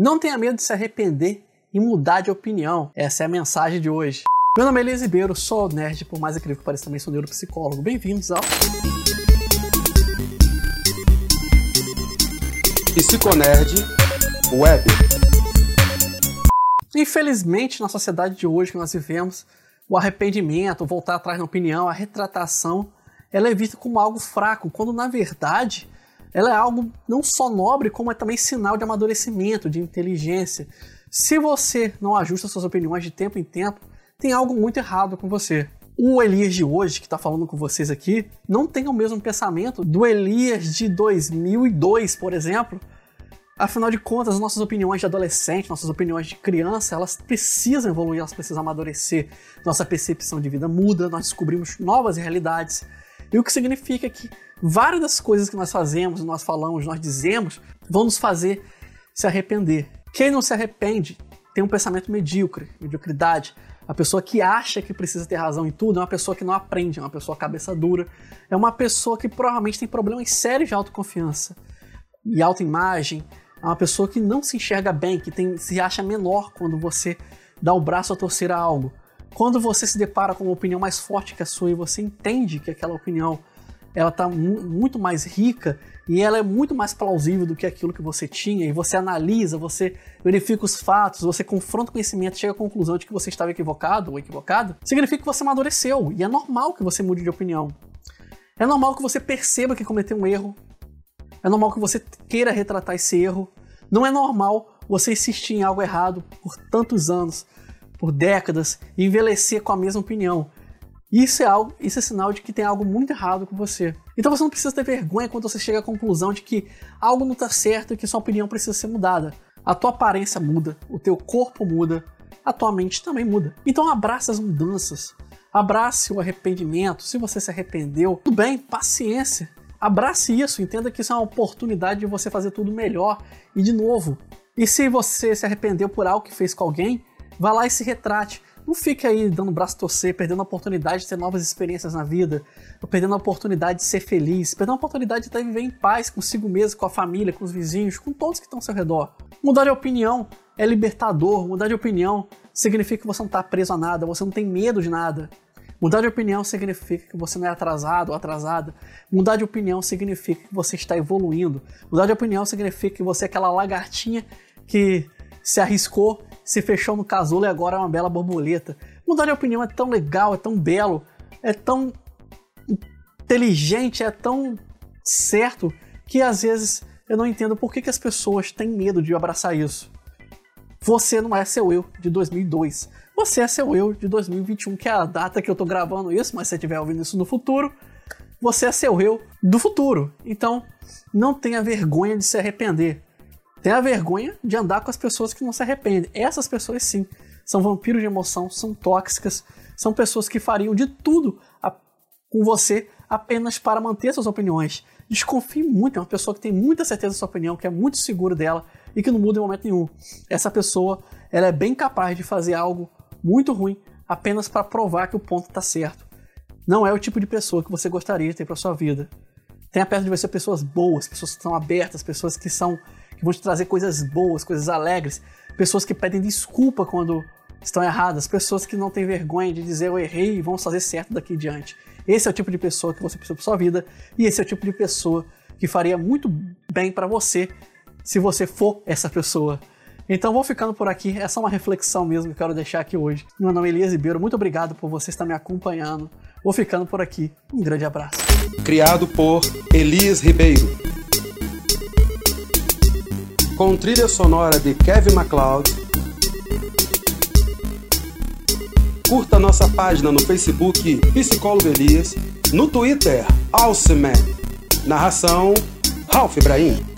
Não tenha medo de se arrepender e mudar de opinião. Essa é a mensagem de hoje. Meu nome é Elias Ribeiro, sou nerd, por mais incrível que pareça, também sou neuropsicólogo. Bem-vindos ao Psiconerd Web. Infelizmente, na sociedade de hoje que nós vivemos, o arrependimento, voltar atrás na opinião, a retratação, ela é vista como algo fraco, quando na verdade ela é algo não só nobre, como é também sinal de amadurecimento, de inteligência. Se você não ajusta suas opiniões de tempo em tempo, tem algo muito errado com você. O Elias de hoje, que está falando com vocês aqui, não tem o mesmo pensamento do Elias de 2002, por exemplo. Afinal de contas, as nossas opiniões de adolescente, nossas opiniões de criança, elas precisam evoluir, elas precisam amadurecer. Nossa percepção de vida muda, nós descobrimos novas realidades. E o que significa que várias das coisas que nós fazemos, nós falamos, nós dizemos, vão nos fazer se arrepender. Quem não se arrepende tem um pensamento medíocre, mediocridade. A pessoa que acha que precisa ter razão em tudo é uma pessoa que não aprende, é uma pessoa cabeça dura, é uma pessoa que provavelmente tem problemas sérios de autoconfiança e autoimagem, é uma pessoa que não se enxerga bem, que tem, se acha menor quando você dá o braço a torcer a algo. Quando você se depara com uma opinião mais forte que a sua e você entende que aquela opinião ela está mu muito mais rica e ela é muito mais plausível do que aquilo que você tinha, e você analisa, você verifica os fatos, você confronta o conhecimento, chega à conclusão de que você estava equivocado ou equivocado, significa que você amadureceu, e é normal que você mude de opinião. É normal que você perceba que cometeu um erro, é normal que você queira retratar esse erro, não é normal você insistir em algo errado por tantos anos, por décadas, e envelhecer com a mesma opinião. Isso é algo, isso é sinal de que tem algo muito errado com você. Então você não precisa ter vergonha quando você chega à conclusão de que algo não está certo e que sua opinião precisa ser mudada. A tua aparência muda, o teu corpo muda, a tua mente também muda. Então abraça as mudanças. Abrace o arrependimento. Se você se arrependeu, tudo bem, paciência. Abrace isso, entenda que isso é uma oportunidade de você fazer tudo melhor e de novo. E se você se arrependeu por algo que fez com alguém, vá lá e se retrate. Não fique aí dando braço torcer, perdendo a oportunidade de ter novas experiências na vida, perdendo a oportunidade de ser feliz, perdendo a oportunidade de até viver em paz consigo mesmo, com a família, com os vizinhos, com todos que estão ao seu redor. Mudar de opinião é libertador, mudar de opinião significa que você não está preso a nada, você não tem medo de nada. Mudar de opinião significa que você não é atrasado ou atrasada. Mudar de opinião significa que você está evoluindo. Mudar de opinião significa que você é aquela lagartinha que se arriscou se fechou no casulo e agora é uma bela borboleta. Mudar de opinião é tão legal, é tão belo, é tão inteligente, é tão certo que às vezes eu não entendo por que, que as pessoas têm medo de abraçar isso. Você não é seu eu de 2002. Você é seu eu de 2021, que é a data que eu tô gravando isso, mas se você estiver ouvindo isso no futuro, você é seu eu do futuro. Então, não tenha vergonha de se arrepender. Tem a vergonha de andar com as pessoas que não se arrependem. Essas pessoas, sim, são vampiros de emoção, são tóxicas, são pessoas que fariam de tudo a, com você apenas para manter suas opiniões. Desconfie muito, é uma pessoa que tem muita certeza da sua opinião, que é muito seguro dela e que não muda em momento nenhum. Essa pessoa ela é bem capaz de fazer algo muito ruim apenas para provar que o ponto está certo. Não é o tipo de pessoa que você gostaria de ter para sua vida. Tenha perto de você pessoas boas, pessoas que são abertas, pessoas que são que vão te trazer coisas boas, coisas alegres, pessoas que pedem desculpa quando estão erradas, pessoas que não têm vergonha de dizer eu errei e vão fazer certo daqui diante. Esse é o tipo de pessoa que você precisa para sua vida e esse é o tipo de pessoa que faria muito bem para você se você for essa pessoa. Então vou ficando por aqui, essa é uma reflexão mesmo que eu quero deixar aqui hoje. Meu nome é Elias Ribeiro, muito obrigado por você estar me acompanhando. Vou ficando por aqui, um grande abraço. Criado por Elias Ribeiro com trilha sonora de Kevin MacLeod. Curta nossa página no Facebook Psicólogo Elias, no Twitter Alceman. Narração Ralph Ibrahim.